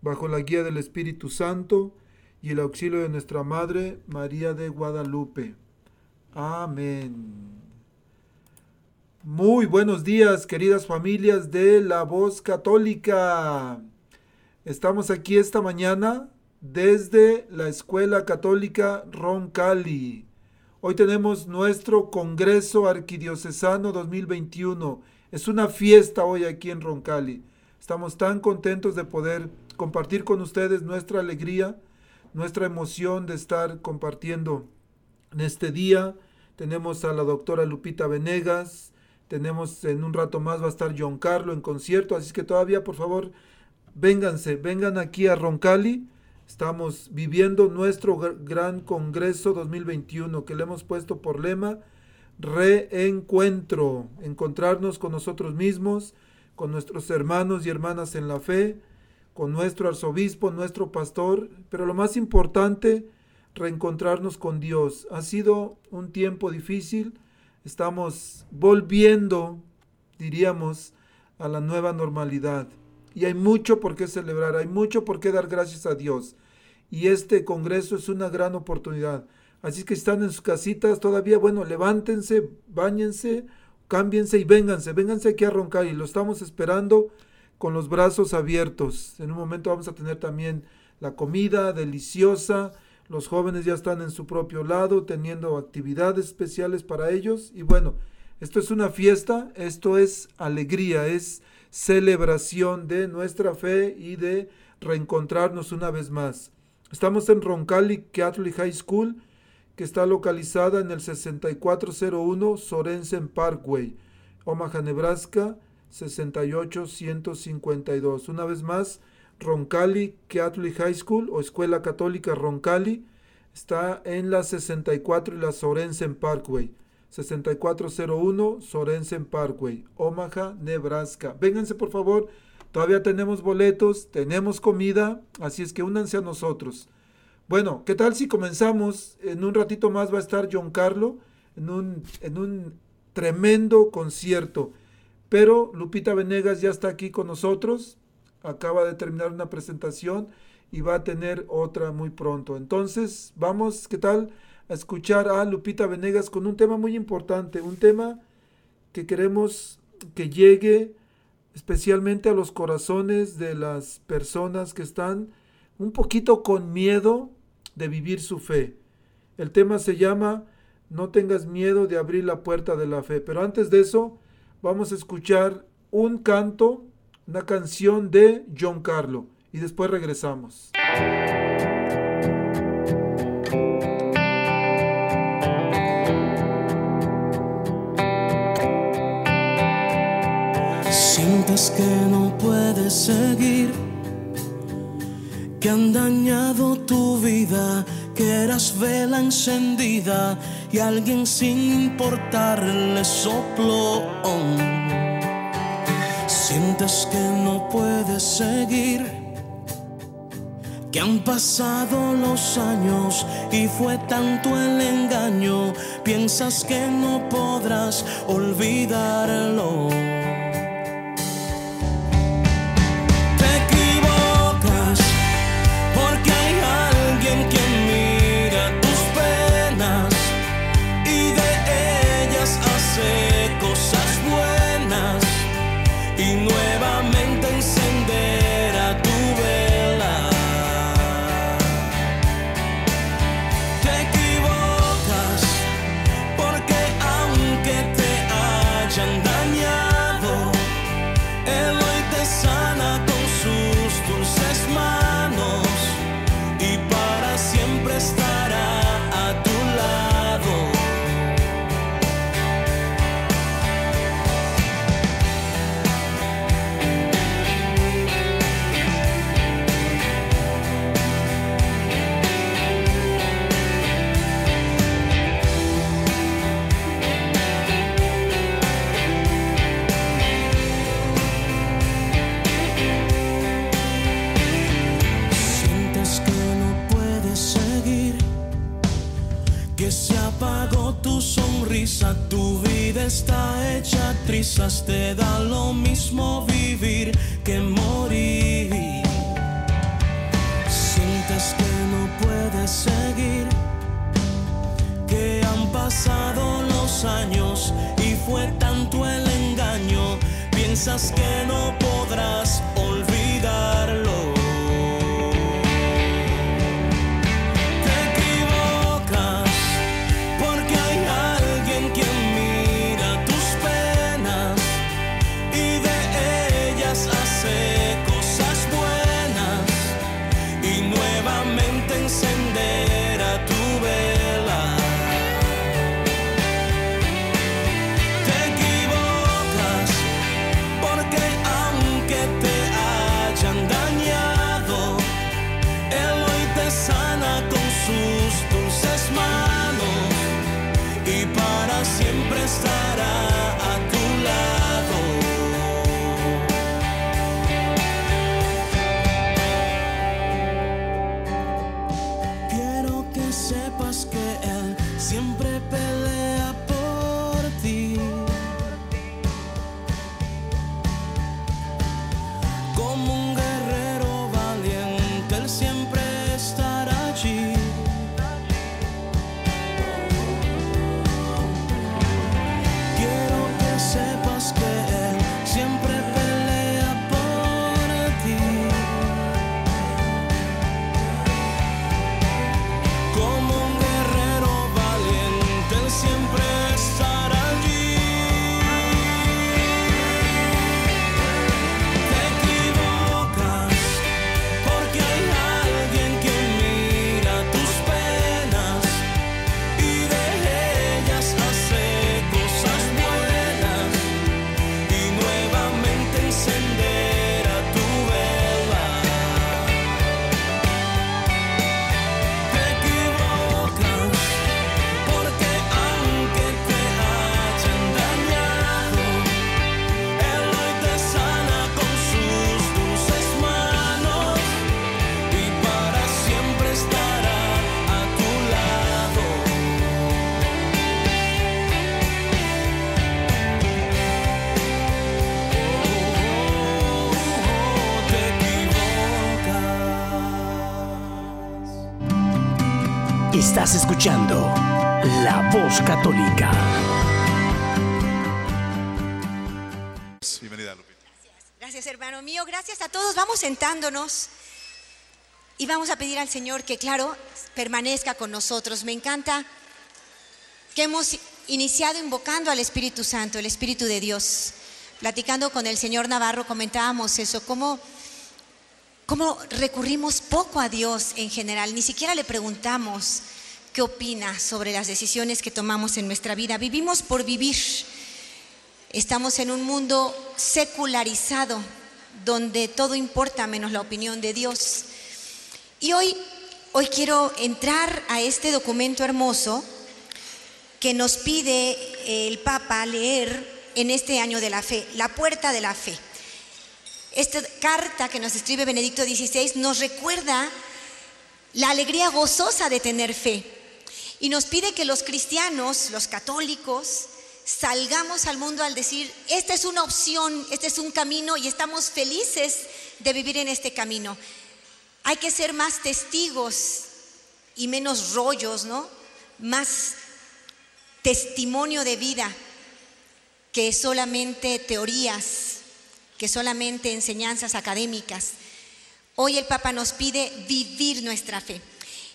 bajo la guía del Espíritu Santo y el auxilio de nuestra Madre María de Guadalupe. Amén. Muy buenos días, queridas familias de la voz católica. Estamos aquí esta mañana desde la Escuela Católica Roncalli. Hoy tenemos nuestro Congreso Arquidiocesano 2021. Es una fiesta hoy aquí en Roncalli. Estamos tan contentos de poder compartir con ustedes nuestra alegría, nuestra emoción de estar compartiendo en este día. Tenemos a la doctora Lupita Venegas, tenemos en un rato más va a estar John Carlo en concierto, así que todavía por favor vénganse, vengan aquí a Roncali. Estamos viviendo nuestro gran Congreso 2021 que le hemos puesto por lema reencuentro, encontrarnos con nosotros mismos, con nuestros hermanos y hermanas en la fe, con nuestro arzobispo, nuestro pastor, pero lo más importante, reencontrarnos con Dios. Ha sido un tiempo difícil, estamos volviendo, diríamos, a la nueva normalidad. Y hay mucho por qué celebrar, hay mucho por qué dar gracias a Dios. Y este Congreso es una gran oportunidad. Así que están en sus casitas todavía, bueno, levántense, bañense, cámbiense y vénganse, vénganse aquí a roncar y lo estamos esperando con los brazos abiertos. En un momento vamos a tener también la comida deliciosa. Los jóvenes ya están en su propio lado teniendo actividades especiales para ellos. Y bueno, esto es una fiesta, esto es alegría, es celebración de nuestra fe y de reencontrarnos una vez más. Estamos en Roncalli Catholic High School, que está localizada en el 6401 Sorensen Parkway, Omaha, Nebraska 68152. Una vez más, Roncalli Catholic High School o Escuela Católica Roncalli está en la 64 y la Sorensen Parkway. 6401 Sorensen Parkway, Omaha, Nebraska. Vénganse por favor, todavía tenemos boletos, tenemos comida, así es que únanse a nosotros. Bueno, ¿qué tal si comenzamos? En un ratito más va a estar John Carlo en un, en un tremendo concierto. Pero Lupita Venegas ya está aquí con nosotros, acaba de terminar una presentación y va a tener otra muy pronto. Entonces, vamos, ¿qué tal? A escuchar a Lupita Venegas con un tema muy importante, un tema que queremos que llegue especialmente a los corazones de las personas que están un poquito con miedo de vivir su fe. El tema se llama No tengas miedo de abrir la puerta de la fe. Pero antes de eso, vamos a escuchar un canto, una canción de John Carlo y después regresamos. Sientes que no puedes seguir, que han dañado tu vida, que eras vela encendida y alguien sin importarle sopló. Sientes que no puedes seguir, que han pasado los años y fue tanto el engaño, piensas que no podrás olvidarlo. Trizas, te da lo mismo vivir que morir. Sientes que no puedes seguir, que han pasado los años y fue tanto el engaño, piensas que no podrás Sentándonos y vamos a pedir al Señor que, claro, permanezca con nosotros. Me encanta que hemos iniciado invocando al Espíritu Santo, el Espíritu de Dios. Platicando con el Señor Navarro comentábamos eso, cómo, cómo recurrimos poco a Dios en general, ni siquiera le preguntamos qué opina sobre las decisiones que tomamos en nuestra vida. Vivimos por vivir. Estamos en un mundo secularizado donde todo importa menos la opinión de Dios. Y hoy, hoy quiero entrar a este documento hermoso que nos pide el Papa leer en este año de la fe, la puerta de la fe. Esta carta que nos escribe Benedicto XVI nos recuerda la alegría gozosa de tener fe. Y nos pide que los cristianos, los católicos, salgamos al mundo al decir, esta es una opción, este es un camino y estamos felices de vivir en este camino. Hay que ser más testigos y menos rollos, ¿no? Más testimonio de vida que solamente teorías, que solamente enseñanzas académicas. Hoy el Papa nos pide vivir nuestra fe.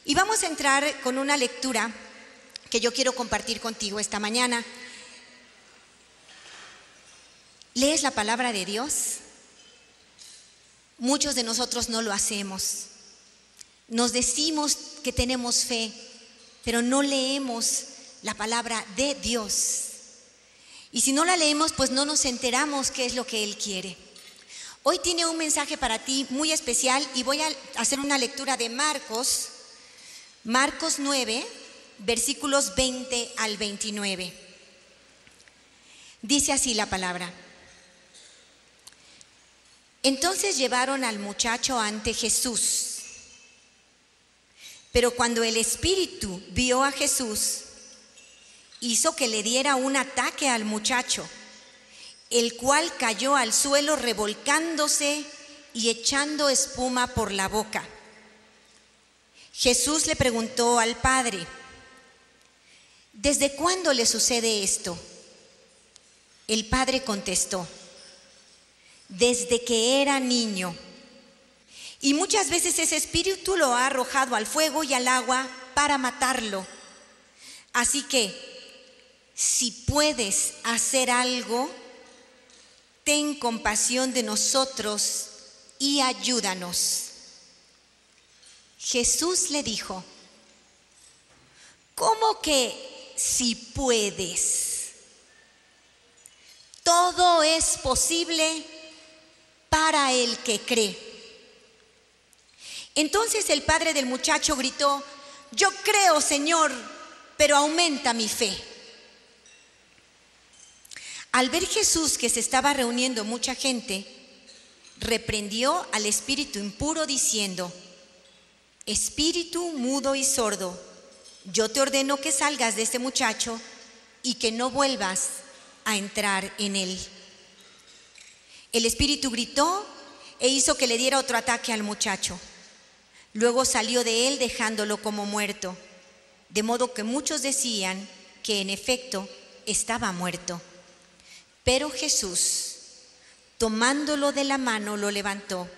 Y vamos a entrar con una lectura que yo quiero compartir contigo esta mañana. ¿Lees la palabra de Dios? Muchos de nosotros no lo hacemos. Nos decimos que tenemos fe, pero no leemos la palabra de Dios. Y si no la leemos, pues no nos enteramos qué es lo que Él quiere. Hoy tiene un mensaje para ti muy especial y voy a hacer una lectura de Marcos, Marcos 9, versículos 20 al 29. Dice así la palabra. Entonces llevaron al muchacho ante Jesús. Pero cuando el espíritu vio a Jesús, hizo que le diera un ataque al muchacho, el cual cayó al suelo revolcándose y echando espuma por la boca. Jesús le preguntó al padre, ¿desde cuándo le sucede esto? El padre contestó, desde que era niño. Y muchas veces ese espíritu lo ha arrojado al fuego y al agua para matarlo. Así que, si puedes hacer algo, ten compasión de nosotros y ayúdanos. Jesús le dijo, ¿cómo que si puedes? Todo es posible para el que cree. Entonces el padre del muchacho gritó, yo creo, Señor, pero aumenta mi fe. Al ver Jesús que se estaba reuniendo mucha gente, reprendió al espíritu impuro diciendo, Espíritu mudo y sordo, yo te ordeno que salgas de este muchacho y que no vuelvas a entrar en él. El espíritu gritó e hizo que le diera otro ataque al muchacho. Luego salió de él dejándolo como muerto, de modo que muchos decían que en efecto estaba muerto. Pero Jesús, tomándolo de la mano, lo levantó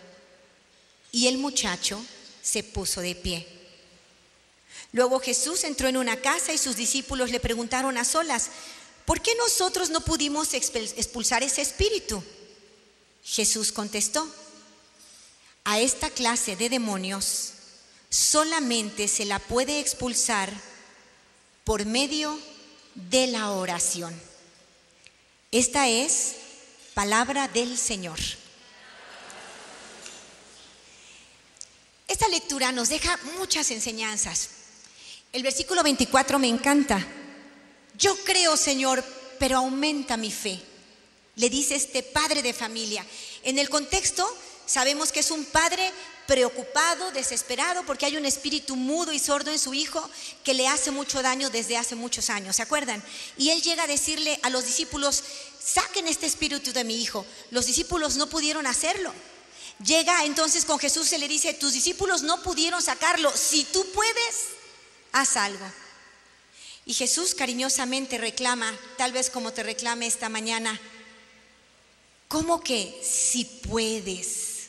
y el muchacho se puso de pie. Luego Jesús entró en una casa y sus discípulos le preguntaron a solas, ¿por qué nosotros no pudimos expulsar ese espíritu? Jesús contestó, a esta clase de demonios solamente se la puede expulsar por medio de la oración. Esta es palabra del Señor. Esta lectura nos deja muchas enseñanzas. El versículo 24 me encanta. Yo creo, Señor, pero aumenta mi fe. Le dice este padre de familia. En el contexto sabemos que es un padre preocupado, desesperado, porque hay un espíritu mudo y sordo en su hijo que le hace mucho daño desde hace muchos años, ¿se acuerdan? Y él llega a decirle a los discípulos, saquen este espíritu de mi hijo. Los discípulos no pudieron hacerlo. Llega entonces con Jesús y le dice, tus discípulos no pudieron sacarlo, si tú puedes, haz algo. Y Jesús cariñosamente reclama, tal vez como te reclame esta mañana, ¿cómo que si puedes?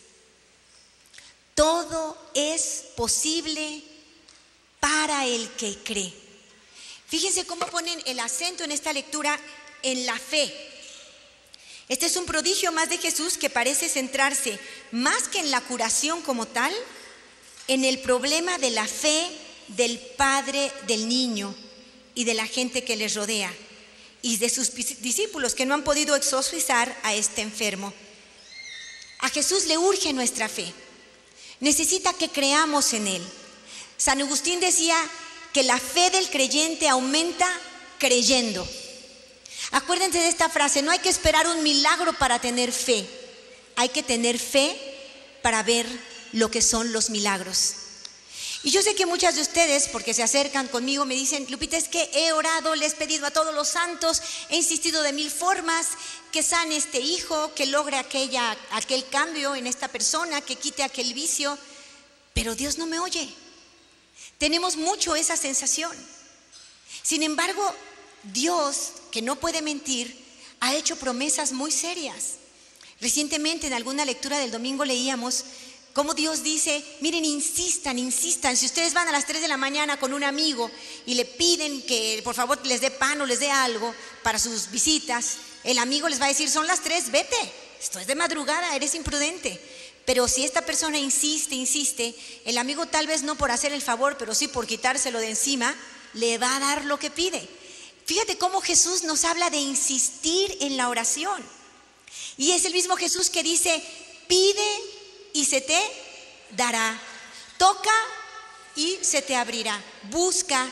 Todo es posible para el que cree. Fíjense cómo ponen el acento en esta lectura en la fe. Este es un prodigio más de Jesús que parece centrarse más que en la curación como tal, en el problema de la fe del padre del niño y de la gente que les rodea y de sus discípulos que no han podido exorcizar a este enfermo. A Jesús le urge nuestra fe. Necesita que creamos en Él. San Agustín decía que la fe del creyente aumenta creyendo. Acuérdense de esta frase, no hay que esperar un milagro para tener fe, hay que tener fe para ver lo que son los milagros. Y yo sé que muchas de ustedes, porque se acercan conmigo, me dicen, Lupita, es que he orado, le he pedido a todos los santos, he insistido de mil formas, que sane este hijo, que logre aquella, aquel cambio en esta persona, que quite aquel vicio, pero Dios no me oye. Tenemos mucho esa sensación. Sin embargo, Dios, que no puede mentir, ha hecho promesas muy serias. Recientemente en alguna lectura del domingo leíamos cómo Dios dice, miren, insistan, insistan, si ustedes van a las 3 de la mañana con un amigo y le piden que por favor les dé pan o les dé algo para sus visitas, el amigo les va a decir, son las 3, vete, esto es de madrugada, eres imprudente. Pero si esta persona insiste, insiste, el amigo tal vez no por hacer el favor, pero sí por quitárselo de encima, le va a dar lo que pide. Fíjate cómo Jesús nos habla de insistir en la oración. Y es el mismo Jesús que dice, pide y se te dará. Toca y se te abrirá. Busca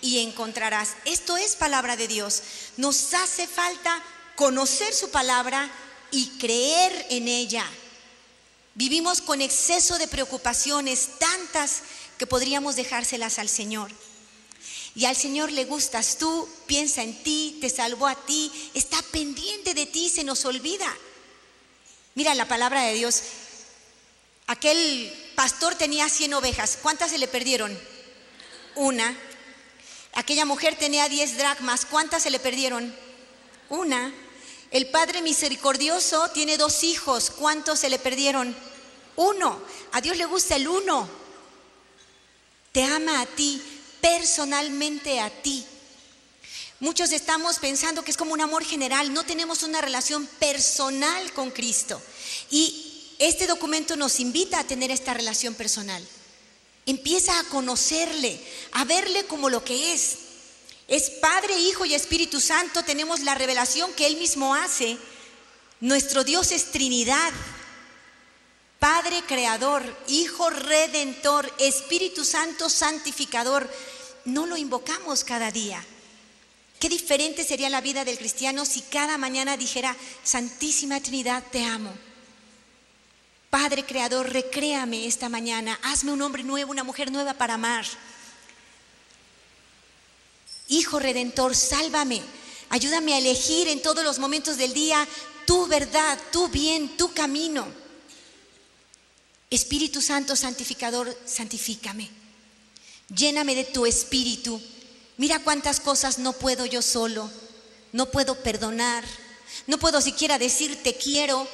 y encontrarás. Esto es palabra de Dios. Nos hace falta conocer su palabra y creer en ella. Vivimos con exceso de preocupaciones, tantas que podríamos dejárselas al Señor. Y al Señor le gustas tú, piensa en ti, te salvó a ti, está pendiente de ti, se nos olvida. Mira la palabra de Dios. Aquel pastor tenía 100 ovejas. ¿Cuántas se le perdieron? Una. Aquella mujer tenía 10 dracmas. ¿Cuántas se le perdieron? Una. El Padre misericordioso tiene dos hijos. ¿Cuántos se le perdieron? Uno. A Dios le gusta el uno. Te ama a ti personalmente a ti. Muchos estamos pensando que es como un amor general, no tenemos una relación personal con Cristo. Y este documento nos invita a tener esta relación personal. Empieza a conocerle, a verle como lo que es. Es Padre, Hijo y Espíritu Santo, tenemos la revelación que Él mismo hace. Nuestro Dios es Trinidad. Padre Creador, Hijo Redentor, Espíritu Santo Santificador, no lo invocamos cada día. Qué diferente sería la vida del cristiano si cada mañana dijera, Santísima Trinidad, te amo. Padre Creador, recréame esta mañana, hazme un hombre nuevo, una mujer nueva para amar. Hijo Redentor, sálvame, ayúdame a elegir en todos los momentos del día tu verdad, tu bien, tu camino. Espíritu Santo santificador, santifícame. Lléname de tu espíritu. Mira cuántas cosas no puedo yo solo. No puedo perdonar. No puedo siquiera decir te quiero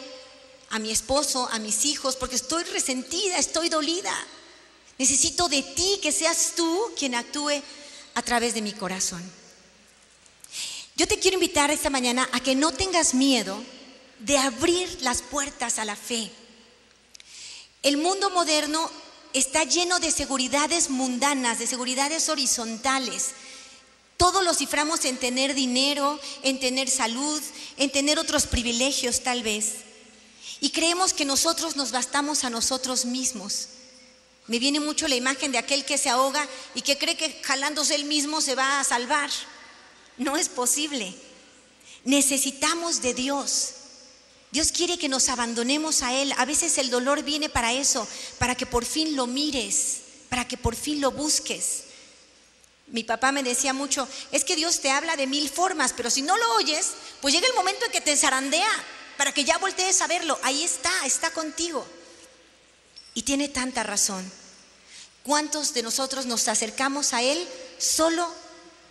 a mi esposo, a mis hijos, porque estoy resentida, estoy dolida. Necesito de ti que seas tú quien actúe a través de mi corazón. Yo te quiero invitar esta mañana a que no tengas miedo de abrir las puertas a la fe. El mundo moderno está lleno de seguridades mundanas, de seguridades horizontales. Todo lo ciframos en tener dinero, en tener salud, en tener otros privilegios tal vez. Y creemos que nosotros nos bastamos a nosotros mismos. Me viene mucho la imagen de aquel que se ahoga y que cree que jalándose él mismo se va a salvar. No es posible. Necesitamos de Dios. Dios quiere que nos abandonemos a Él. A veces el dolor viene para eso, para que por fin lo mires, para que por fin lo busques. Mi papá me decía mucho, es que Dios te habla de mil formas, pero si no lo oyes, pues llega el momento en que te zarandea, para que ya voltees a verlo. Ahí está, está contigo. Y tiene tanta razón. ¿Cuántos de nosotros nos acercamos a Él solo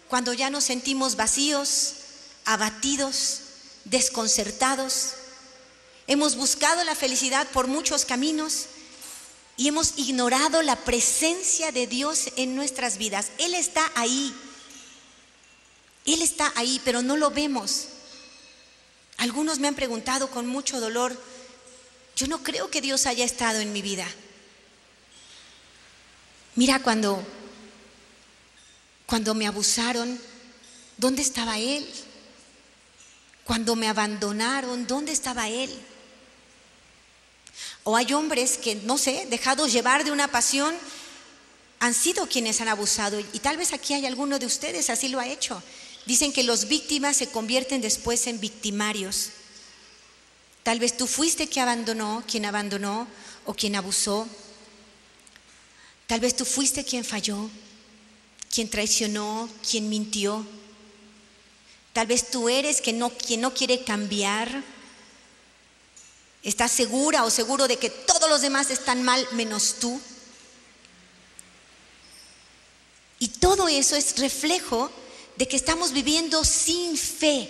cuando ya nos sentimos vacíos, abatidos, desconcertados? Hemos buscado la felicidad por muchos caminos y hemos ignorado la presencia de Dios en nuestras vidas. Él está ahí. Él está ahí, pero no lo vemos. Algunos me han preguntado con mucho dolor, yo no creo que Dios haya estado en mi vida. Mira cuando cuando me abusaron, ¿dónde estaba él? Cuando me abandonaron, ¿dónde estaba él? O hay hombres que, no sé, dejados llevar de una pasión, han sido quienes han abusado. Y tal vez aquí hay alguno de ustedes, así lo ha hecho. Dicen que los víctimas se convierten después en victimarios. Tal vez tú fuiste quien abandonó, quien abandonó o quien abusó. Tal vez tú fuiste quien falló, quien traicionó, quien mintió. Tal vez tú eres quien no, quien no quiere cambiar. Estás segura o seguro de que todos los demás están mal menos tú. Y todo eso es reflejo de que estamos viviendo sin fe,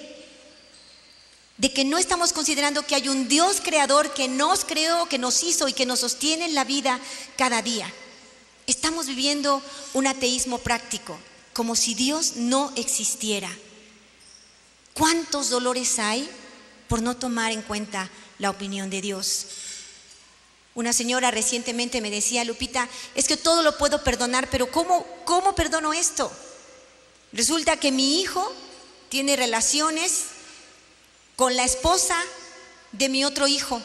de que no estamos considerando que hay un Dios creador que nos creó, que nos hizo y que nos sostiene en la vida cada día. Estamos viviendo un ateísmo práctico, como si Dios no existiera. ¿Cuántos dolores hay por no tomar en cuenta la opinión de Dios? Una señora recientemente me decía, Lupita, es que todo lo puedo perdonar, pero ¿cómo, cómo perdono esto? Resulta que mi hijo tiene relaciones con la esposa de mi otro hijo.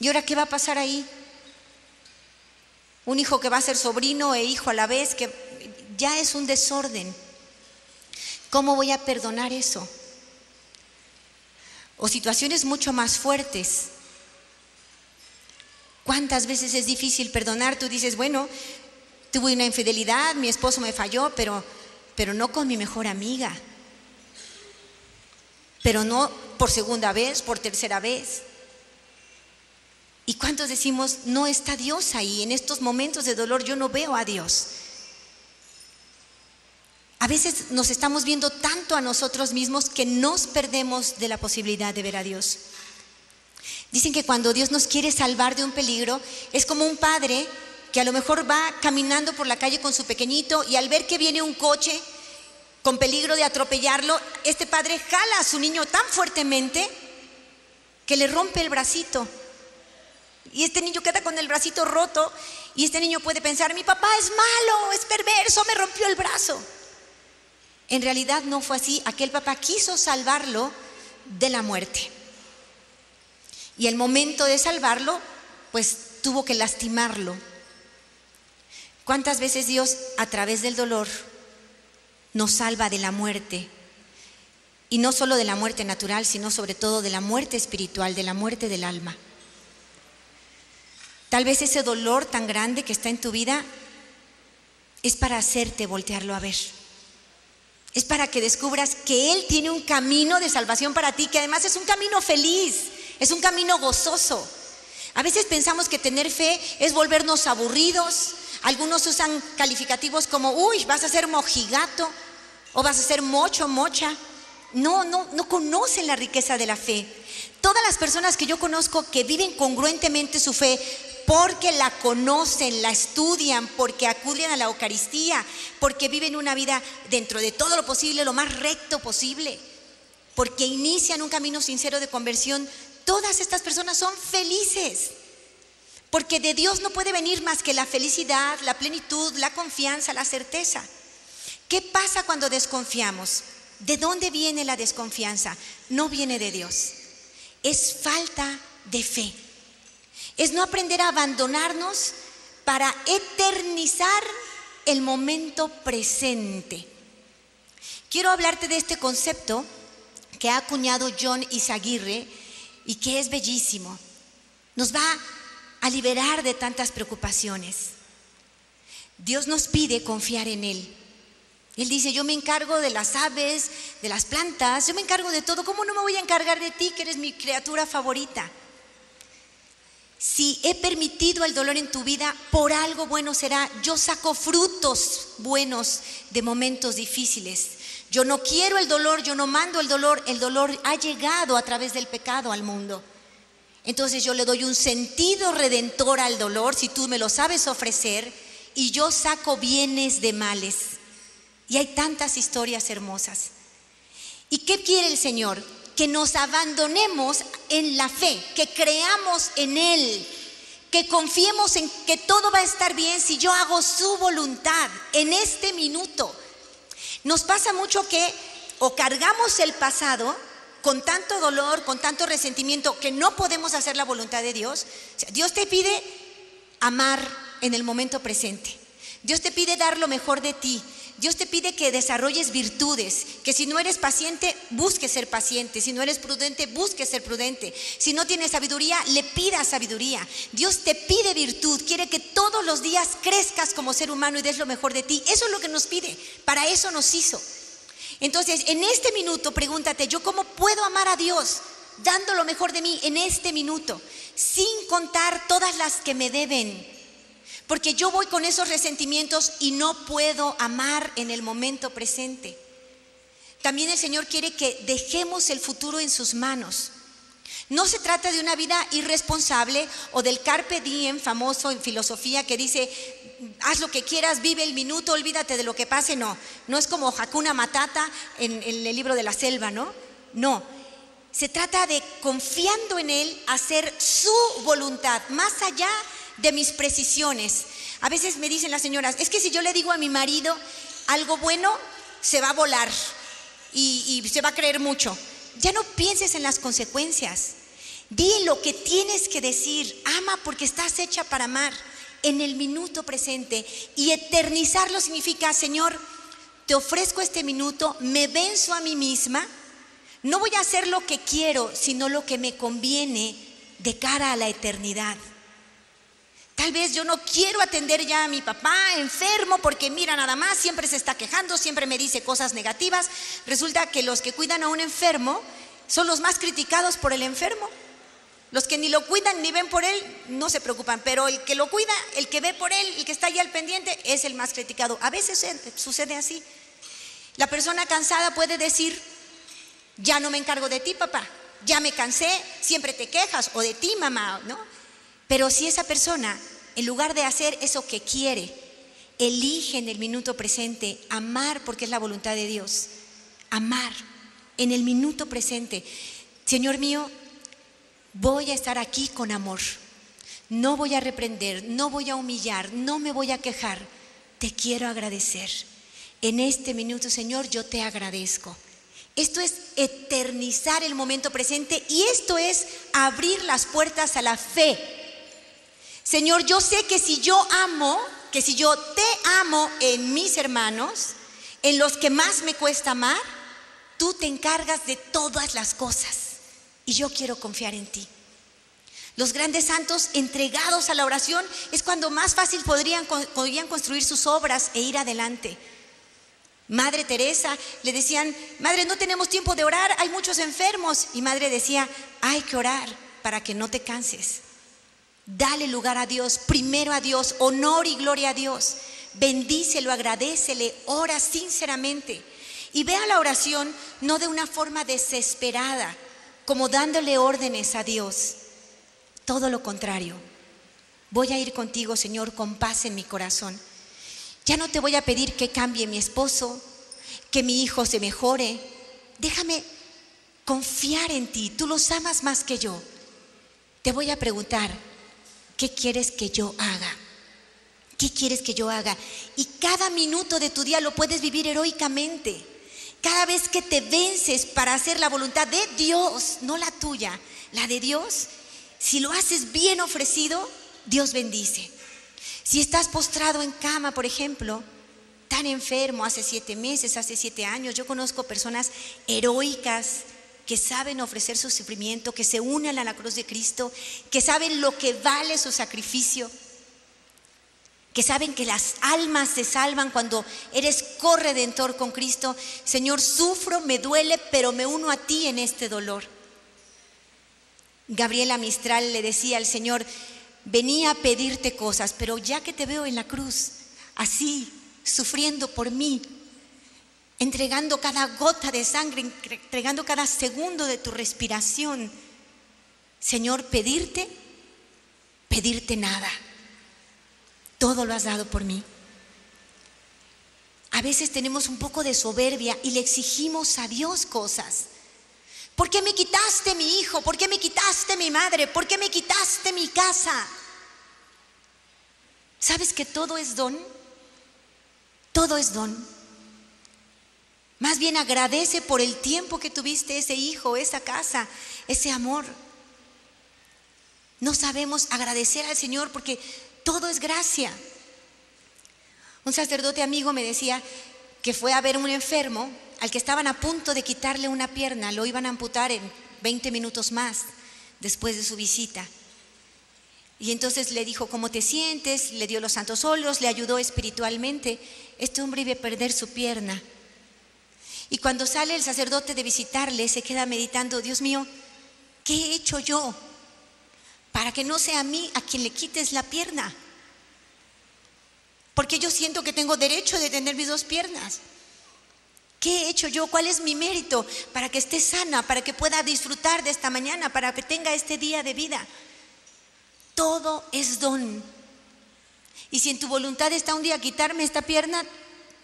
¿Y ahora qué va a pasar ahí? Un hijo que va a ser sobrino e hijo a la vez, que ya es un desorden. ¿Cómo voy a perdonar eso? O situaciones mucho más fuertes. ¿Cuántas veces es difícil perdonar? Tú dices, bueno, tuve una infidelidad, mi esposo me falló, pero, pero no con mi mejor amiga. Pero no por segunda vez, por tercera vez. ¿Y cuántos decimos, no está Dios ahí? En estos momentos de dolor yo no veo a Dios. A veces nos estamos viendo tanto a nosotros mismos que nos perdemos de la posibilidad de ver a Dios. Dicen que cuando Dios nos quiere salvar de un peligro, es como un padre que a lo mejor va caminando por la calle con su pequeñito y al ver que viene un coche con peligro de atropellarlo, este padre jala a su niño tan fuertemente que le rompe el bracito. Y este niño queda con el bracito roto y este niño puede pensar, mi papá es malo, es perverso, me rompió el brazo. En realidad no fue así, aquel papá quiso salvarlo de la muerte. Y el momento de salvarlo, pues tuvo que lastimarlo. ¿Cuántas veces Dios a través del dolor nos salva de la muerte? Y no solo de la muerte natural, sino sobre todo de la muerte espiritual, de la muerte del alma. Tal vez ese dolor tan grande que está en tu vida es para hacerte voltearlo a ver. Es para que descubras que Él tiene un camino de salvación para ti, que además es un camino feliz, es un camino gozoso. A veces pensamos que tener fe es volvernos aburridos. Algunos usan calificativos como, uy, vas a ser mojigato o vas a ser mocho, mocha. No, no, no conocen la riqueza de la fe. Todas las personas que yo conozco que viven congruentemente su fe porque la conocen, la estudian, porque acuden a la Eucaristía, porque viven una vida dentro de todo lo posible, lo más recto posible, porque inician un camino sincero de conversión, todas estas personas son felices. Porque de Dios no puede venir más que la felicidad, la plenitud, la confianza, la certeza. ¿Qué pasa cuando desconfiamos? ¿De dónde viene la desconfianza? No viene de Dios. Es falta de fe es no aprender a abandonarnos para eternizar el momento presente. Quiero hablarte de este concepto que ha acuñado John Izaguirre y que es bellísimo. Nos va liberar de tantas preocupaciones. Dios nos pide confiar en Él. Él dice, yo me encargo de las aves, de las plantas, yo me encargo de todo. ¿Cómo no me voy a encargar de ti, que eres mi criatura favorita? si he permitido el dolor en tu vida, por algo bueno será. Yo saco frutos buenos de momentos difíciles. Yo no quiero el dolor, yo no mando el dolor. El dolor ha llegado a través del pecado al mundo. Entonces yo le doy un sentido redentor al dolor, si tú me lo sabes ofrecer, y yo saco bienes de males. Y hay tantas historias hermosas. ¿Y qué quiere el Señor? que nos abandonemos en la fe, que creamos en Él, que confiemos en que todo va a estar bien si yo hago su voluntad en este minuto. Nos pasa mucho que o cargamos el pasado con tanto dolor, con tanto resentimiento, que no podemos hacer la voluntad de Dios. Dios te pide amar en el momento presente. Dios te pide dar lo mejor de ti. Dios te pide que desarrolles virtudes, que si no eres paciente, busque ser paciente, si no eres prudente, busque ser prudente, si no tienes sabiduría, le pidas sabiduría. Dios te pide virtud, quiere que todos los días crezcas como ser humano y des lo mejor de ti. Eso es lo que nos pide, para eso nos hizo. Entonces, en este minuto, pregúntate, ¿yo cómo puedo amar a Dios? Dando lo mejor de mí en este minuto, sin contar todas las que me deben porque yo voy con esos resentimientos y no puedo amar en el momento presente. También el Señor quiere que dejemos el futuro en sus manos. No se trata de una vida irresponsable o del carpe diem famoso en filosofía que dice, haz lo que quieras, vive el minuto, olvídate de lo que pase. No, no es como Hakuna Matata en, el libro de la selva, ¿no? No, se trata de confiando en Él, hacer su voluntad, más allá de mis precisiones. A veces me dicen las señoras, es que si yo le digo a mi marido algo bueno, se va a volar y, se va a creer mucho. Ya no pienses en las consecuencias. Di lo que tienes que decir. Ama porque estás hecha para amar en el minuto presente. Y eternizarlo significa, Señor, te ofrezco este minuto, me venzo a mí misma. No voy a hacer lo que quiero, sino lo que me conviene de cara a la eternidad. Tal vez yo no quiero atender ya a mi papá enfermo porque mira nada más, siempre se está quejando, siempre me dice cosas negativas. Resulta que los que cuidan a un enfermo son los más criticados por el enfermo. Los que ni lo cuidan ni ven por él no se preocupan, pero el que lo cuida, el que ve por él, el que está allá al pendiente, es el más criticado. A veces sucede así. La persona cansada puede decir, ya no me encargo de ti, papá, ya me cansé, siempre te quejas, o de ti, mamá, ¿no? Pero si esa persona, en lugar de hacer eso que quiere, elige en el minuto presente amar porque es la voluntad de Dios, amar en el minuto presente, Señor mío, voy a estar aquí con amor, no voy a reprender, no voy a humillar, no me voy a quejar, te quiero agradecer. En este minuto, Señor, yo te agradezco. Esto es eternizar el momento presente y esto es abrir las puertas a la fe Señor, yo sé que si yo amo, que si yo te amo en mis hermanos, en los que más me cuesta amar, tú te encargas de todas las cosas. Y yo quiero confiar en ti. Los grandes santos entregados a la oración es cuando más fácil podrían, podrían construir sus obras e ir adelante. Madre Teresa le decían, Madre, no tenemos tiempo de orar, hay muchos enfermos. Y Madre decía, hay que orar para que no te canses. Dale lugar a Dios, primero a Dios, honor y gloria a Dios. Bendícelo, agradecele, ora sinceramente. Y vea la oración no de una forma desesperada, como dándole órdenes a Dios. Todo lo contrario. Voy a ir contigo, Señor, con paz en mi corazón. Ya no te voy a pedir que cambie mi esposo, que mi hijo se mejore. Déjame confiar en ti. Tú los amas más que yo. Te voy a preguntar, ¿qué quieres que yo haga? ¿Qué quieres que yo haga? Y cada minuto de tu día lo puedes vivir heroicamente. Cada vez que te vences para hacer la voluntad de Dios, no la tuya, la de Dios, si lo haces bien ofrecido, Dios bendice. Si estás postrado en cama, por ejemplo, tan enfermo hace siete meses, hace siete años, yo conozco personas heroicas que saben ofrecer su sufrimiento, que se unen a la cruz de Cristo, que saben lo que vale su sacrificio, que saben que las almas se salvan cuando eres corredentor con Cristo. Señor, sufro, me duele, pero me uno a ti en este dolor. Gabriela Mistral le decía al Señor, venía a pedirte cosas, pero ya que te veo en la cruz, así, sufriendo por mí, entregando cada gota de sangre, entregando cada segundo de tu respiración. Señor, pedirte, pedirte nada. Todo lo has dado por mí. A veces tenemos un poco de soberbia y le exigimos a Dios cosas. ¿Por qué me quitaste mi hijo? ¿Por qué me quitaste mi madre? ¿Por qué me quitaste mi casa? ¿Sabes que todo es don? Todo es don. Más bien agradece por el tiempo que tuviste ese hijo, esa casa, ese amor. No sabemos agradecer al Señor porque todo es gracia. Un sacerdote amigo me decía, que fue a ver a un enfermo al que estaban a punto de quitarle una pierna, lo iban a amputar en 20 minutos más después de su visita. Y entonces le dijo, ¿cómo te sientes? Le dio los santos óleos, le ayudó espiritualmente. Este hombre iba a perder su pierna. Y cuando sale el sacerdote de visitarle, se queda meditando, Dios mío, ¿qué he hecho yo para que no sea a mí a quien le quites la pierna? Porque yo siento que tengo derecho de tener mis dos piernas. ¿Qué he hecho yo? ¿Cuál es mi mérito para que esté sana, para que pueda disfrutar de esta mañana, para que tenga este día de vida? Todo es don. Y si en tu voluntad está un día quitarme esta pierna,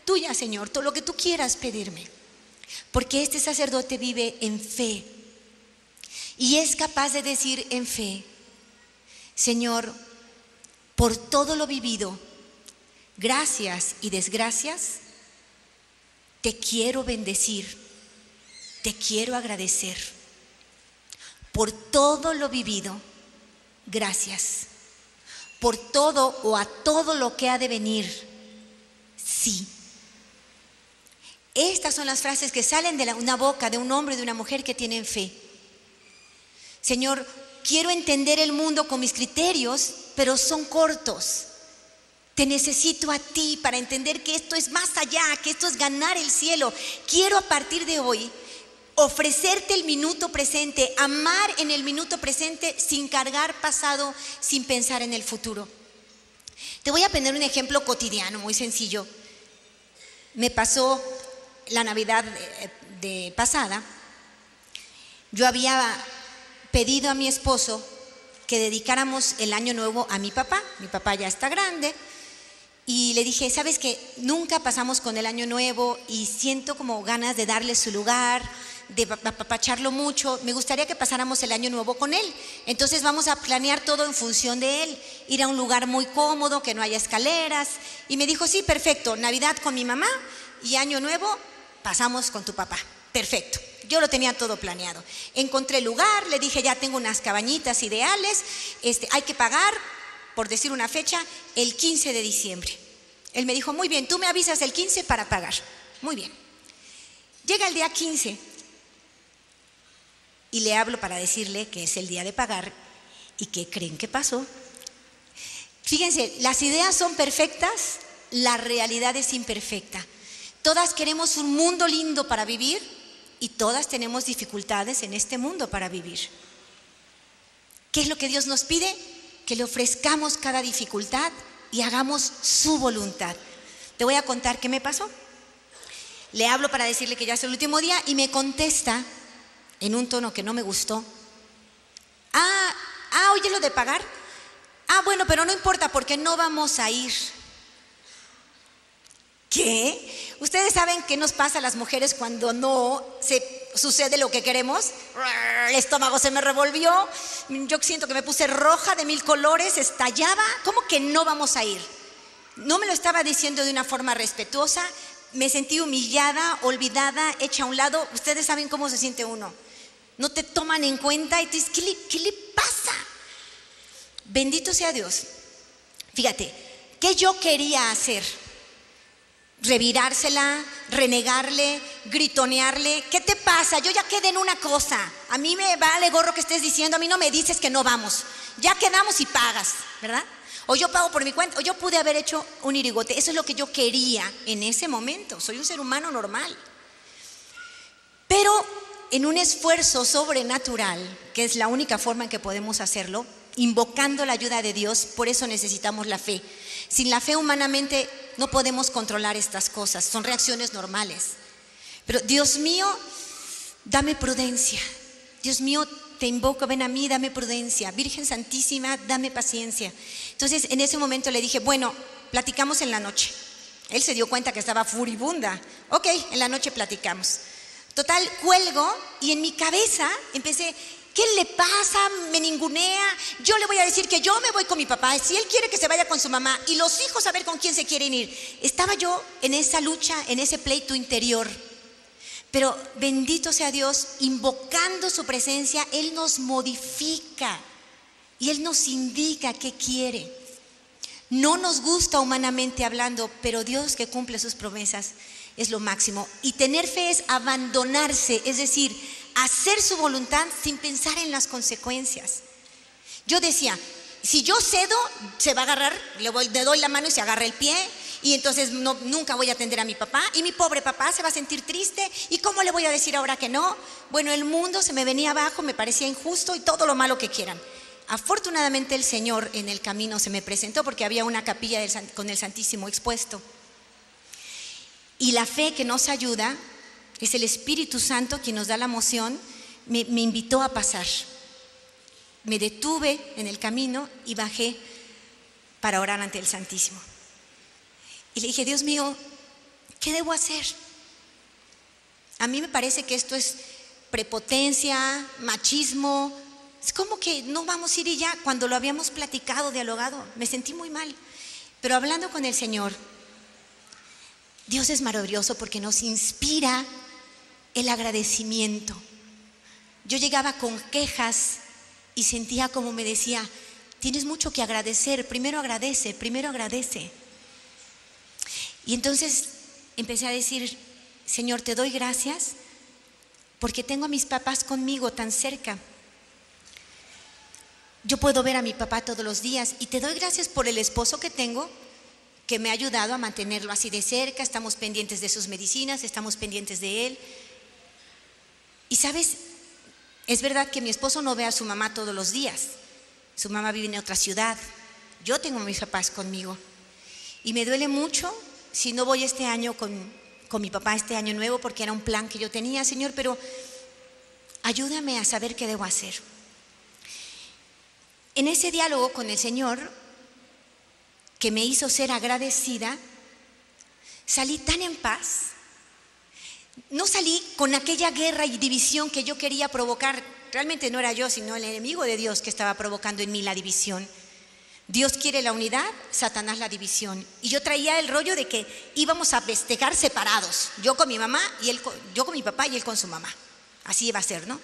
tuya, Señor, todo lo que tú quieras pedirme. Porque este sacerdote vive en fe. Y es capaz de decir en fe, Señor, por todo lo vivido, gracias y desgracias, te quiero bendecir, te quiero agradecer. Por todo lo vivido, gracias. Por todo o a todo lo que ha de venir, sí. Estas son las frases que salen de la, una boca de un hombre y de una mujer que tienen fe. Señor, quiero entender el mundo con mis criterios, pero son cortos. Te necesito a ti para entender que esto es más allá, que esto es ganar el cielo. Quiero a partir de hoy ofrecerte el minuto presente, amar en el minuto presente sin cargar pasado, sin pensar en el futuro. Te voy a poner un ejemplo cotidiano, muy sencillo. Me pasó la Navidad de, de pasada. Yo había pedido a mi esposo que dedicáramos el año nuevo a mi papá. Mi papá ya está grande. Y le dije, sabes que nunca pasamos con el año nuevo y siento como ganas de darle su lugar, de apapacharlo mucho. Me gustaría que pasáramos el año nuevo con él. Entonces vamos a planear todo en función de él. Ir a un lugar muy cómodo, que no haya escaleras. Y me dijo, sí, perfecto, Navidad con mi mamá y año nuevo pasamos con tu papá. Perfecto. Yo lo tenía todo planeado. Encontré el lugar, le dije, ya tengo unas cabañitas ideales, este, hay que pagar, por decir una fecha, el 15 de diciembre. Él me dijo, muy bien, tú me avisas el 15 para pagar. Muy bien. Llega el día 15 y le hablo para decirle que es el día de pagar y que creen que pasó. Fíjense, las ideas son perfectas, la realidad es imperfecta. Todas queremos un mundo lindo para vivir y todas tenemos dificultades en este mundo para vivir. ¿Qué es lo que Dios nos pide? Que le ofrezcamos cada dificultad y hagamos su voluntad. Te voy a contar qué me pasó. Le hablo para decirle que ya es el último día y me contesta en un tono que no me gustó. Ah, ah, oye lo de pagar. Ah, bueno, pero no importa porque no vamos a ir. ¿Qué? ¿Ustedes saben qué nos pasa a las mujeres cuando no se sucede lo que queremos? El estómago se me revolvió, yo siento que me puse roja de mil colores, estallaba. ¿Cómo que no vamos a ir? No me lo estaba diciendo de una forma respetuosa, me sentí humillada, olvidada, hecha a un lado. Ustedes saben cómo se siente uno. No te toman en cuenta y te dices, ¿qué le, qué le pasa? Bendito sea Dios. Fíjate, ¿qué yo quería hacer? Revirársela, renegarle, gritonearle. ¿Qué te pasa? Yo ya quedé en una cosa. A mí me vale gorro que estés diciendo, a mí no me dices que no vamos. Ya quedamos y pagas, ¿verdad? O yo pago por mi cuenta, o yo pude haber hecho un irigote. Eso es lo que yo quería en ese momento. Soy un ser humano normal. Pero en un esfuerzo sobrenatural, que es la única forma en que podemos hacerlo, invocando la ayuda de Dios, por eso necesitamos la fe. Sin la fe humanamente no podemos controlar estas cosas, son reacciones normales. Pero Dios mío, dame prudencia. Dios mío, te invoco, ven a mí, dame prudencia. Virgen Santísima, dame paciencia. Entonces en ese momento le dije, bueno, platicamos en la noche. Él se dio cuenta que estaba furibunda. Ok, en la noche platicamos. Total, cuelgo y en mi cabeza empecé, ¿Qué le pasa? Me ningunea. Yo le voy a decir que yo me voy con mi papá. Si él quiere que se vaya con su mamá y los hijos a ver con quién se quieren ir. Estaba yo en esa lucha, en ese pleito interior. Pero bendito sea Dios, invocando su presencia, Él nos modifica y Él nos indica qué quiere. No nos gusta humanamente hablando, pero Dios que cumple sus promesas, es lo máximo. Y tener fe es abandonarse, es decir, hacer su voluntad sin pensar en las consecuencias. Yo decía, si yo cedo, se va a agarrar, le, le doy la mano y se agarra el pie, y entonces nunca voy a atender a mi papá, y mi pobre papá se va a sentir triste, y cómo le voy a decir ahora que no. Bueno, el mundo se me venía abajo, me parecía injusto y todo lo malo que quieran. Afortunadamente el Señor en el camino se me presentó porque había una capilla con el Santísimo expuesto. Y la fe que nos ayuda es el Espíritu Santo quien nos da la moción, me, me invitó a pasar. Me detuve en el camino y bajé para orar ante el Santísimo. Y le dije, Dios mío, ¿qué debo hacer? A mí me parece que esto es prepotencia, machismo. Es como que no vamos a ir y ya cuando lo habíamos platicado, dialogado. Me sentí muy mal. Pero hablando con el Señor, Dios es maravilloso porque nos inspira el agradecimiento. Yo llegaba con quejas y sentía como me decía, tienes mucho que agradecer, primero agradece, primero agradece. Y entonces empecé a decir, Señor, te doy gracias porque tengo a mis papás conmigo tan cerca. Yo puedo ver a mi papá todos los días y te doy gracias por el esposo que tengo que me ha ayudado a mantenerlo así de cerca, estamos pendientes de sus medicinas, estamos pendientes de él. Y sabes, es verdad que mi esposo no ve a su mamá todos los días, su mamá vive en otra ciudad, yo tengo a mis papás conmigo. Y me duele mucho si no voy este año con, con mi papá, este año nuevo, porque era un plan que yo tenía, Señor, pero ayúdame a saber qué debo hacer. En ese diálogo con el Señor, que me hizo ser agradecida, salí tan en paz. No salí con aquella guerra y división que yo quería provocar. Realmente no era yo, sino el enemigo de Dios que estaba provocando en mí la división. Dios quiere la unidad, Satanás la división. Y yo traía el rollo de que íbamos a festejar separados. Yo con mi mamá y él, yo con mi papá y él con su mamá. Así iba a ser, ¿no?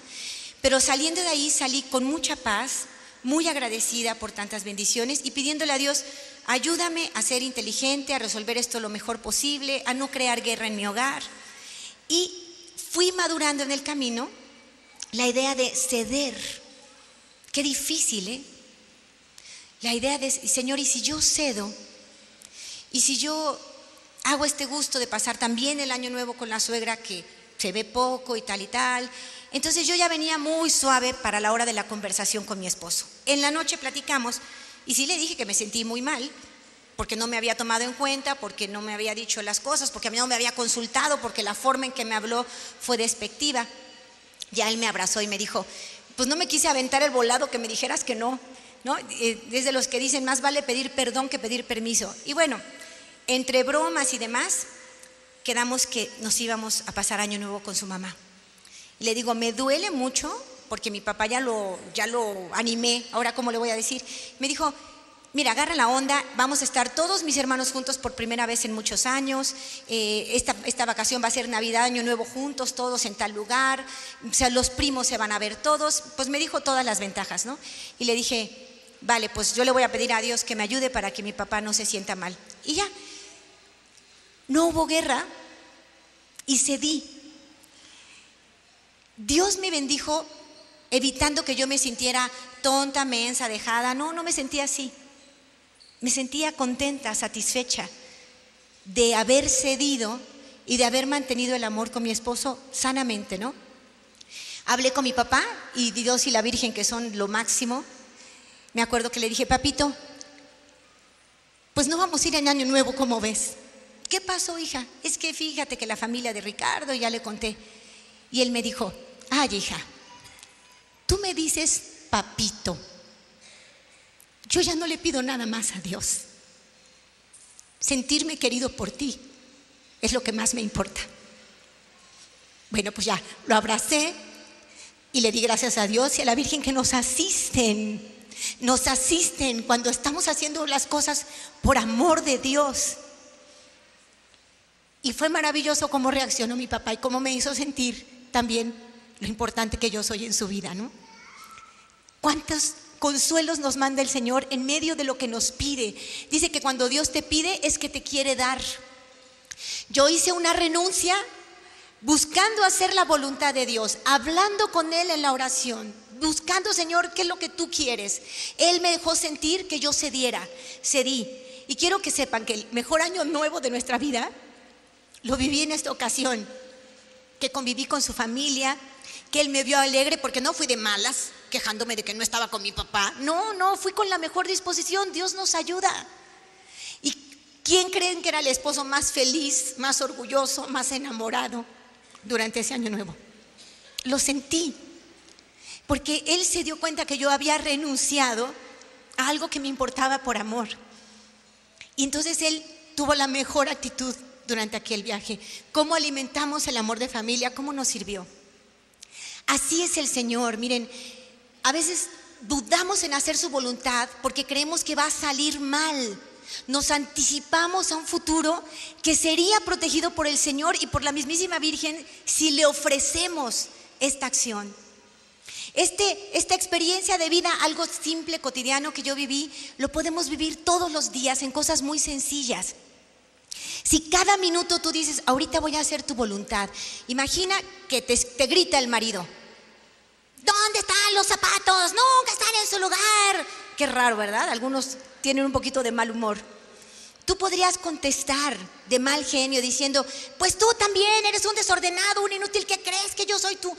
Pero saliendo de ahí salí con mucha paz, muy agradecida por tantas bendiciones y pidiéndole a Dios, ayúdame a ser inteligente, a resolver esto lo mejor posible, a no crear guerra en mi hogar. Y fui madurando en el camino la idea de ceder. Qué difícil, ¿eh? La idea de, Señor, ¿y si yo cedo? ¿Y si yo hago este gusto de pasar también el año nuevo con la suegra que se ve poco y tal y tal? Entonces yo ya venía muy suave para la hora de la conversación con mi esposo. En la noche platicamos y sí le dije que me sentí muy mal, porque no me había tomado en cuenta, porque no me había dicho las cosas, porque a mí no me había consultado, porque la forma en que me habló fue despectiva. Ya él me abrazó y me dijo, pues no me quise aventar el volado que me dijeras que no, ¿no? Desde los que dicen, más vale pedir perdón que pedir permiso. Y bueno, entre bromas y demás, quedamos que nos íbamos a pasar año nuevo con su mamá. Le digo, me duele mucho porque mi papá ya lo, ya lo animé, ahora cómo le voy a decir. Me dijo, mira, agarra la onda, vamos a estar todos mis hermanos juntos por primera vez en muchos años, eh, esta, esta, vacación va a ser Navidad, Año Nuevo juntos, todos en tal lugar, o sea, los primos se van a ver todos, pues me dijo todas las ventajas, ¿no? Y le dije, vale, pues yo le voy a pedir a Dios que me ayude para que mi papá no se sienta mal. Y ya, no hubo guerra y cedí. Dios me bendijo evitando que yo me sintiera tonta, mensa, dejada. No, no me sentía así. Me sentía contenta, satisfecha de haber cedido y de haber mantenido el amor con mi esposo sanamente, ¿no? Hablé con mi papá y Dios y la Virgen, que son lo máximo. Me acuerdo que le dije, papito, pues no vamos a ir en Año Nuevo, como ves? ¿Qué pasó, hija? Es que fíjate que la familia de Ricardo, ya le conté. Y él me dijo, ay, hija, Tú me dices, papito, yo ya no le pido nada más a Dios. Sentirme querido por ti es lo que más me importa. Bueno, pues ya, lo abracé y le di gracias a Dios y a la Virgen que nos asisten, nos asisten cuando estamos haciendo las cosas por amor de Dios. Y fue maravilloso cómo reaccionó mi papá y cómo me hizo sentir también lo importante que yo soy en su vida, ¿no? ¿Cuántos consuelos nos manda el Señor en medio de lo que nos pide? Dice que cuando Dios te pide es que te quiere dar. Yo hice una renuncia buscando hacer la voluntad de Dios, hablando con Él en la oración, buscando, Señor, qué es lo que tú quieres. Él me dejó sentir que yo cediera, cedí. Y quiero que sepan que el mejor año nuevo de nuestra vida lo viví en esta ocasión, que conviví con su familia, que Él me vio alegre porque no fui de malas, quejándome de que no estaba con mi papá. No, no, fui con la mejor disposición. Dios nos ayuda. ¿Y quién creen que era el esposo más feliz, más orgulloso, más enamorado durante ese año nuevo? Lo sentí. Porque Él se dio cuenta que yo había renunciado a algo que me importaba por amor. Y entonces Él tuvo la mejor actitud durante aquel viaje. ¿Cómo alimentamos el amor de familia? ¿Cómo nos sirvió? Así es el Señor. Miren, a veces dudamos en hacer su voluntad porque creemos que va a salir mal. Nos anticipamos a un futuro que sería protegido por el Señor y por la mismísima Virgen si le ofrecemos esta acción. Este, esta experiencia de vida, algo simple, cotidiano que yo viví, lo podemos vivir todos los días en cosas muy sencillas. Si cada minuto tú dices, ahorita voy a hacer tu voluntad, imagina que te, te grita el marido, ¿dónde están los zapatos? Nunca están en su lugar. Qué raro, ¿verdad? Algunos tienen un poquito de mal humor. Tú podrías contestar de mal genio diciendo, pues tú también eres un desordenado, un inútil que crees que yo soy tú.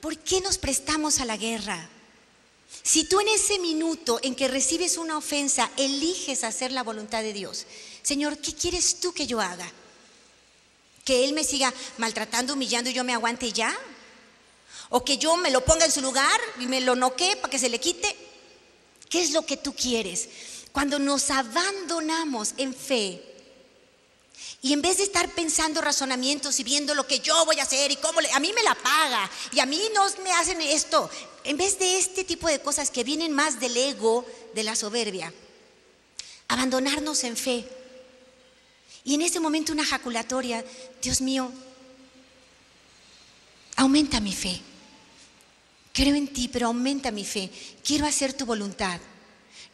¿Por qué nos prestamos a la guerra? Si tú en ese minuto en que recibes una ofensa eliges hacer la voluntad de Dios, Señor, ¿qué quieres tú que yo haga? ¿Que Él me siga maltratando, humillando y yo me aguante ya? ¿O que yo me lo ponga en su lugar y me lo noquee para que se le quite? ¿Qué es lo que tú quieres? Cuando nos abandonamos en fe, y en vez de estar pensando razonamientos y viendo lo que yo voy a hacer y cómo a mí me la paga y a mí no me hacen esto, en vez de este tipo de cosas que vienen más del ego, de la soberbia, abandonarnos en fe. Y en ese momento una jaculatoria, Dios mío, aumenta mi fe. Creo en ti, pero aumenta mi fe. Quiero hacer tu voluntad.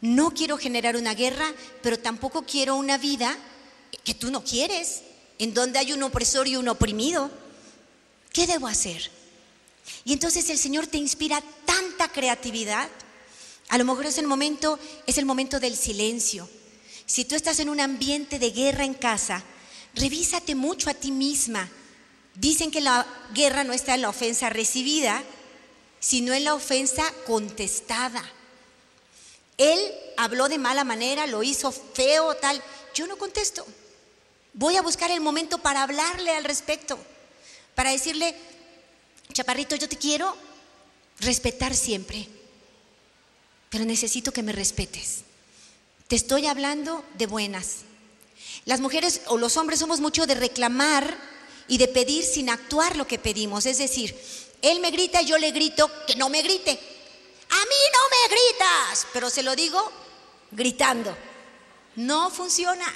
No quiero generar una guerra, pero tampoco quiero una vida que tú no quieres, en donde hay un opresor y un oprimido. ¿Qué debo hacer? Y entonces el Señor te inspira tanta creatividad. A lo mejor es el momento, es el momento del silencio. Si tú estás en un ambiente de guerra en casa, revísate mucho a ti misma. Dicen que la guerra no está en la ofensa recibida, sino en la ofensa contestada. Él habló de mala manera, lo hizo feo, tal. Yo no contesto. Voy a buscar el momento para hablarle al respecto, para decirle, chaparrito, yo te quiero respetar siempre, pero necesito que me respetes. Te estoy hablando de buenas. Las mujeres o los hombres somos mucho de reclamar y de pedir sin actuar lo que pedimos. Es decir, él me grita y yo le grito que no me grite. A mí no me gritas, pero se lo digo gritando. No funciona.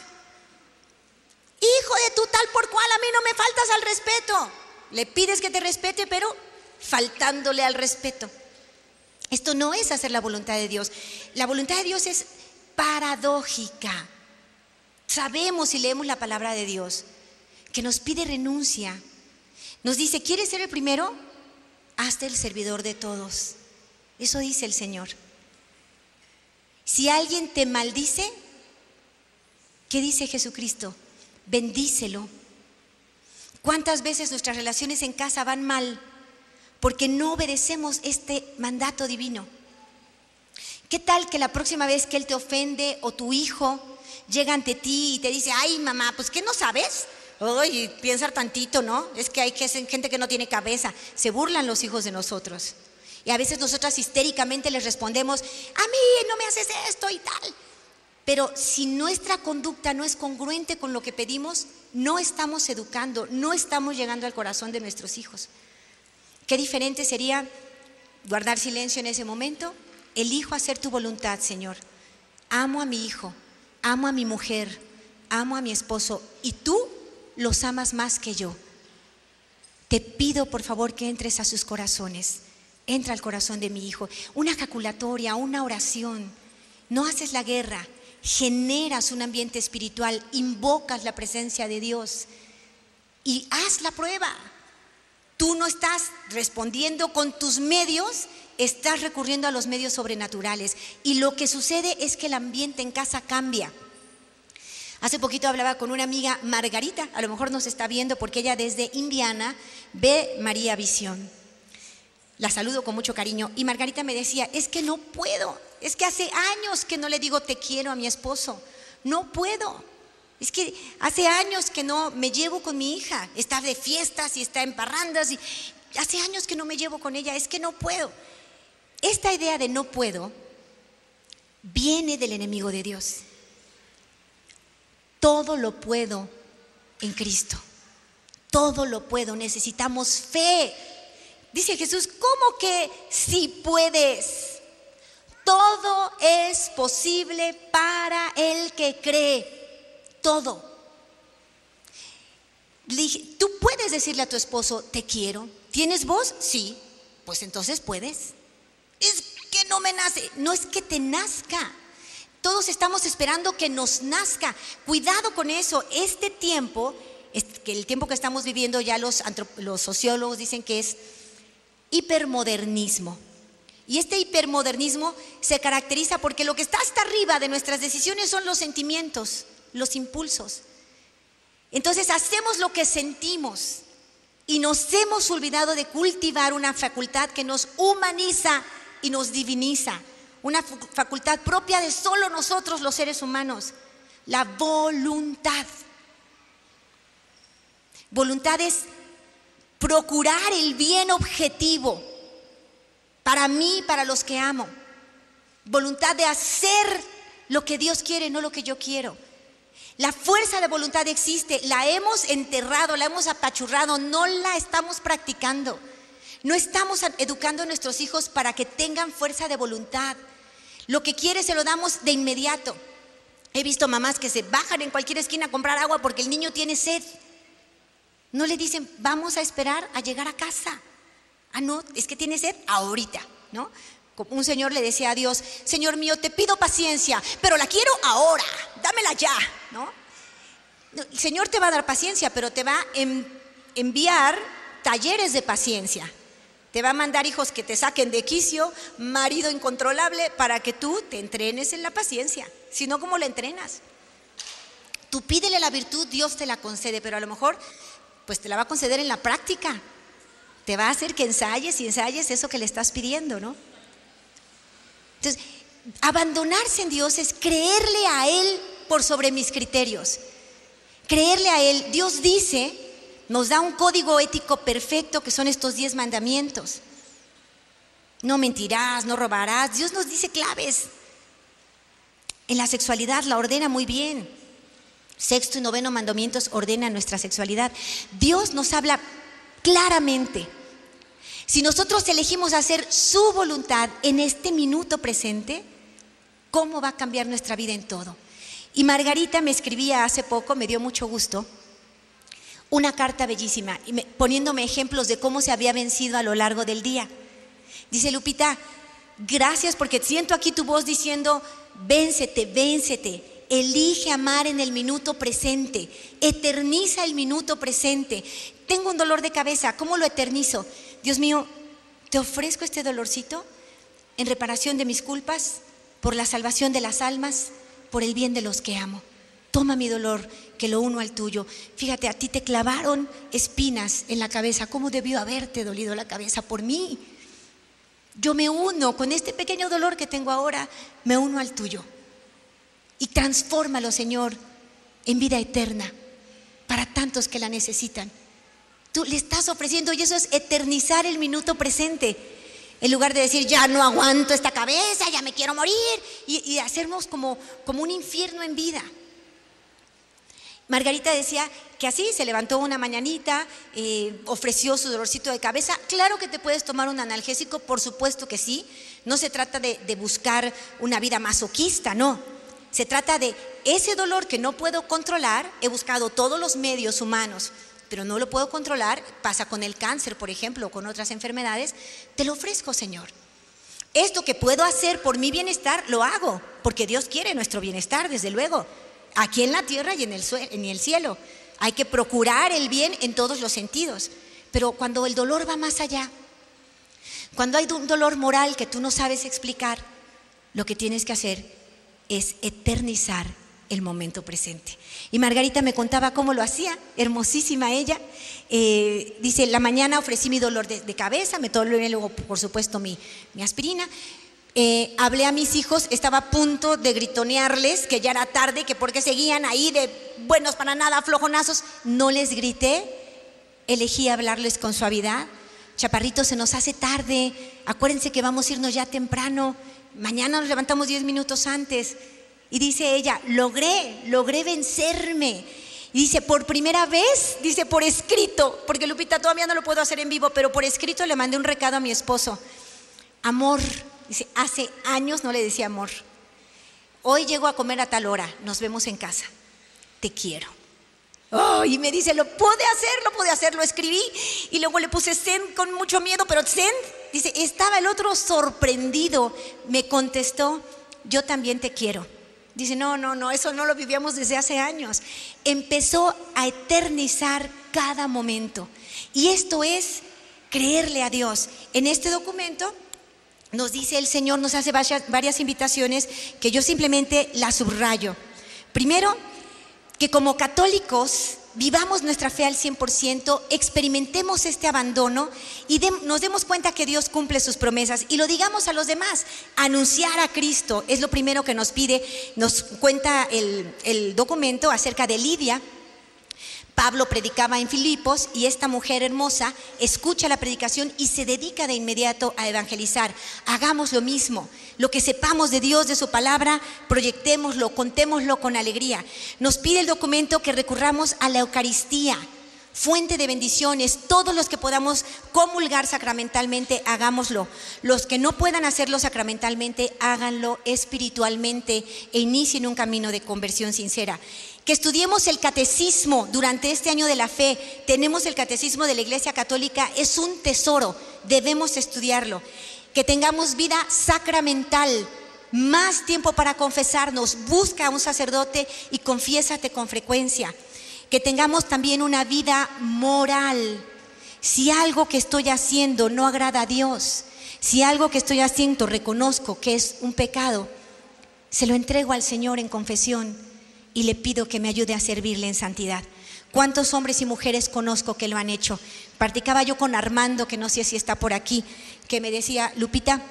Hijo de tu tal por cual, a mí no me faltas al respeto. Le pides que te respete, pero faltándole al respeto. Esto no es hacer la voluntad de Dios. La voluntad de Dios es paradójica. Sabemos y leemos la palabra de Dios, que nos pide renuncia. Nos dice, ¿quieres ser el primero? Hazte el servidor de todos. Eso dice el Señor. Si alguien te maldice, ¿qué dice Jesucristo? Bendícelo. ¿Cuántas veces nuestras relaciones en casa van mal porque no obedecemos este mandato divino? ¿Qué tal que la próxima vez que él te ofende o tu hijo llega ante ti y te dice, ay mamá, pues ¿qué no sabes? Oye, piensa tantito, ¿no? Es que hay gente que no tiene cabeza. Se burlan los hijos de nosotros. Y a veces nosotras histéricamente les respondemos, a mí no me haces esto y tal. Pero si nuestra conducta no es congruente con lo que pedimos, no estamos educando, no estamos llegando al corazón de nuestros hijos. Qué diferente sería guardar silencio en ese momento. Elijo hacer tu voluntad, Señor. Amo a mi hijo, amo a mi mujer, amo a mi esposo y tú los amas más que yo. Te pido por favor que entres a sus corazones entra al corazón de mi hijo. Una calculatoria, una oración. No haces la guerra, generas un ambiente espiritual, invocas la presencia de Dios. y haz la prueba. Tú no estás respondiendo con tus medios, estás recurriendo a los medios sobrenaturales. Y lo que sucede es que el ambiente en casa cambia. Hace poquito hablaba con una amiga, Margarita, a lo mejor nos está viendo porque ella desde Indiana ve María Visión. La saludo con mucho cariño. Y Margarita me decía, es que no puedo, es que hace años que no le digo te quiero a mi esposo, no puedo. Es que hace años que no me llevo con mi hija. Está de fiestas y está en parrandas y hace años que no me llevo con ella. Es que no puedo. Esta idea de no puedo viene del enemigo de Dios. Todo lo puedo en Cristo. Todo lo puedo. Necesitamos fe. Dice Jesús, ¿cómo que si puedes? Todo es posible para el que cree todo. Tú puedes decirle a tu esposo, te quiero. ¿Tienes voz? Sí. Pues entonces puedes. Es que no me nace. No es que te nazca. Todos estamos esperando que nos nazca. Cuidado con eso. Este tiempo, que el tiempo que estamos viviendo, ya los, los sociólogos dicen que es hipermodernismo. Y este hipermodernismo se caracteriza porque lo que está hasta arriba de nuestras decisiones son los sentimientos los impulsos. Entonces hacemos lo que sentimos y nos hemos olvidado de cultivar una facultad que nos humaniza y nos diviniza, una facultad propia de solo nosotros los seres humanos, la voluntad. Voluntad es procurar el bien objetivo para mí, para los que amo. Voluntad de hacer lo que Dios quiere, no lo que yo quiero. La fuerza de voluntad existe, la hemos enterrado, la hemos apachurrado, no la estamos practicando. No estamos educando a nuestros hijos para que tengan fuerza de voluntad. Lo que quiere se lo damos de inmediato. He visto mamás que se bajan en cualquier esquina a comprar agua porque el niño tiene sed. No le dicen, vamos a esperar a llegar a casa. Ah, no, es que tiene sed ahorita, ¿no? Un señor le decía a Dios, Señor mío, te pido paciencia, pero la quiero ahora, dámela ya, ¿no? El Señor te va a dar paciencia, pero te va a enviar talleres de paciencia. Te va a mandar hijos que te saquen de quicio, marido incontrolable, para que tú te entrenes en la paciencia. Si no, ¿cómo la entrenas? Tú pídele la virtud, Dios te la concede, pero a lo mejor, pues te la va a conceder en la práctica. Te va a hacer que ensayes y ensayes eso que le estás pidiendo, ¿no? Entonces, abandonarse en Dios es creerle a Él por sobre mis criterios. Creerle a Él. Dios dice, nos da un código ético perfecto que son estos diez mandamientos. No mentirás, no robarás. Dios nos dice claves. En la sexualidad la ordena muy bien. Sexto y noveno mandamientos ordenan nuestra sexualidad. Dios nos habla claramente. Si nosotros elegimos hacer su voluntad en este minuto presente, ¿cómo va a cambiar nuestra vida en todo? Y Margarita me escribía hace poco, me dio mucho gusto, una carta bellísima, poniéndome ejemplos de cómo se había vencido a lo largo del día. Dice Lupita, gracias porque siento aquí tu voz diciendo, véncete, véncete, elige amar en el minuto presente, eterniza el minuto presente. Tengo un dolor de cabeza, ¿cómo lo eternizo? Dios mío, te ofrezco este dolorcito en reparación de mis culpas, por la salvación de las almas, por el bien de los que amo. Toma mi dolor, que lo uno al tuyo. Fíjate, a ti te clavaron espinas en la cabeza. ¿Cómo debió haberte dolido la cabeza por mí? Yo me uno con este pequeño dolor que tengo ahora, me uno al tuyo. Y transfórmalo, Señor, en vida eterna para tantos que la necesitan. Tú le estás ofreciendo y eso es eternizar el minuto presente. En lugar de decir, ya no aguanto esta cabeza, ya me quiero morir, y, hacernos como, como un infierno en vida. Margarita decía que así se levantó una mañanita, eh, ofreció su dolorcito de cabeza. Claro que te puedes tomar un analgésico, por supuesto que sí. No se trata de, de buscar una vida masoquista, no. Se trata de ese dolor que no puedo controlar. He buscado todos los medios humanos pero no lo puedo controlar, pasa con el cáncer, por ejemplo, o con otras enfermedades, te lo ofrezco, Señor. Esto que puedo hacer por mi bienestar, lo hago, porque Dios quiere nuestro bienestar, desde luego, aquí en la tierra y en el, en el cielo. Hay que procurar el bien en todos los sentidos. Pero cuando el dolor va más allá, cuando hay un dolor moral que tú no sabes explicar, lo que tienes que hacer es eternizar el momento presente. Y Margarita me contaba cómo lo hacía, hermosísima ella. Eh, dice, la mañana ofrecí mi dolor de, cabeza, me tomé luego, por supuesto, mi, aspirina. Eh, hablé a mis hijos, estaba a punto de gritonearles que ya era tarde, que porque seguían ahí de buenos para nada, flojonazos. No les grité, elegí hablarles con suavidad. Chaparrito, se nos hace tarde, acuérdense que vamos a irnos ya temprano, mañana nos levantamos 10 minutos antes. Y dice ella, logré, logré vencerme. Y dice, por primera vez, dice, por escrito, porque Lupita todavía no lo puedo hacer en vivo, pero por escrito le mandé un recado a mi esposo. Amor, dice, hace años no le decía amor. Hoy llego a comer a tal hora, nos vemos en casa. Te quiero. Oh, y me dice, lo pude hacer, lo pude hacer, lo escribí. Y luego le puse send con mucho miedo, pero send, dice, estaba el otro sorprendido. Me contestó, yo también te quiero. Dice, no, no, no, eso no lo vivíamos desde hace años. Empezó a eternizar cada momento. Y esto es creerle a Dios. En este documento nos dice el Señor, nos hace varias, invitaciones que yo simplemente las subrayo. Primero, que como católicos vivamos nuestra fe al 100%, experimentemos este abandono y nos demos cuenta que Dios cumple sus promesas y lo digamos a los demás. Anunciar a Cristo es lo primero que nos pide, nos cuenta el documento acerca de Lidia, Pablo predicaba en Filipos y esta mujer hermosa escucha la predicación y se dedica de inmediato a evangelizar. Hagamos lo mismo. Lo que sepamos de Dios, de su palabra, proyectémoslo, contémoslo con alegría. Nos pide el documento que recurramos a la Eucaristía, fuente de bendiciones. Todos los que podamos comulgar sacramentalmente, hagámoslo. Los que no puedan hacerlo sacramentalmente, háganlo espiritualmente e inicien un camino de conversión sincera que estudiemos el catecismo durante este año de la fe. Tenemos el catecismo de la Iglesia Católica, es un tesoro, debemos estudiarlo. Que tengamos vida sacramental, más tiempo para confesarnos, busca a un sacerdote y confiésate con frecuencia. Que tengamos también una vida moral. Si algo que estoy haciendo no agrada a Dios, si algo que estoy haciendo reconozco que es un pecado, se lo entrego al Señor en confesión y le pido que me ayude a servirle en santidad. ¿Cuántos hombres y mujeres conozco que lo han hecho? Practicaba yo con Armando, que no sé si está por aquí, que me decía, Lupita,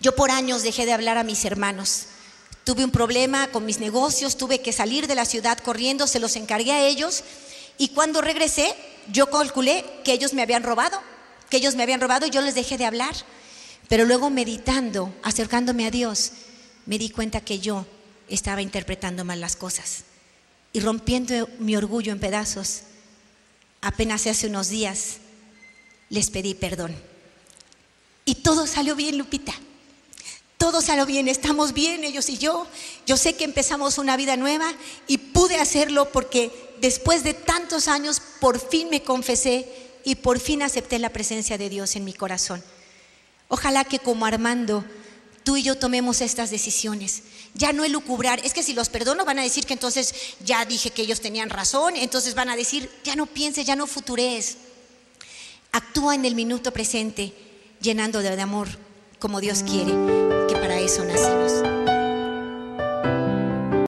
yo por años dejé de hablar a mis hermanos. Tuve un problema con mis negocios, tuve que salir de la ciudad corriendo, se los encargué a ellos y cuando regresé yo calculé que ellos me habían robado, que ellos me habían robado y yo les dejé de hablar. Pero luego meditando, acercándome a Dios, me di cuenta que yo estaba interpretando mal las cosas. Y rompiendo mi orgullo en pedazos, apenas hace unos días les pedí perdón. Y todo salió bien, Lupita. Todo salió bien, estamos bien ellos y yo. Yo sé que empezamos una vida nueva y pude hacerlo porque después de tantos años por fin me confesé y por fin acepté la presencia de Dios en mi corazón. Ojalá que como Armando tú y yo tomemos estas decisiones. Ya no elucubrar, es que si los perdono van a decir que entonces ya dije que ellos tenían razón, entonces van a decir, ya no pienses, ya no futurees. Actúa en el minuto presente, llenando de amor como Dios quiere, que para eso nacimos.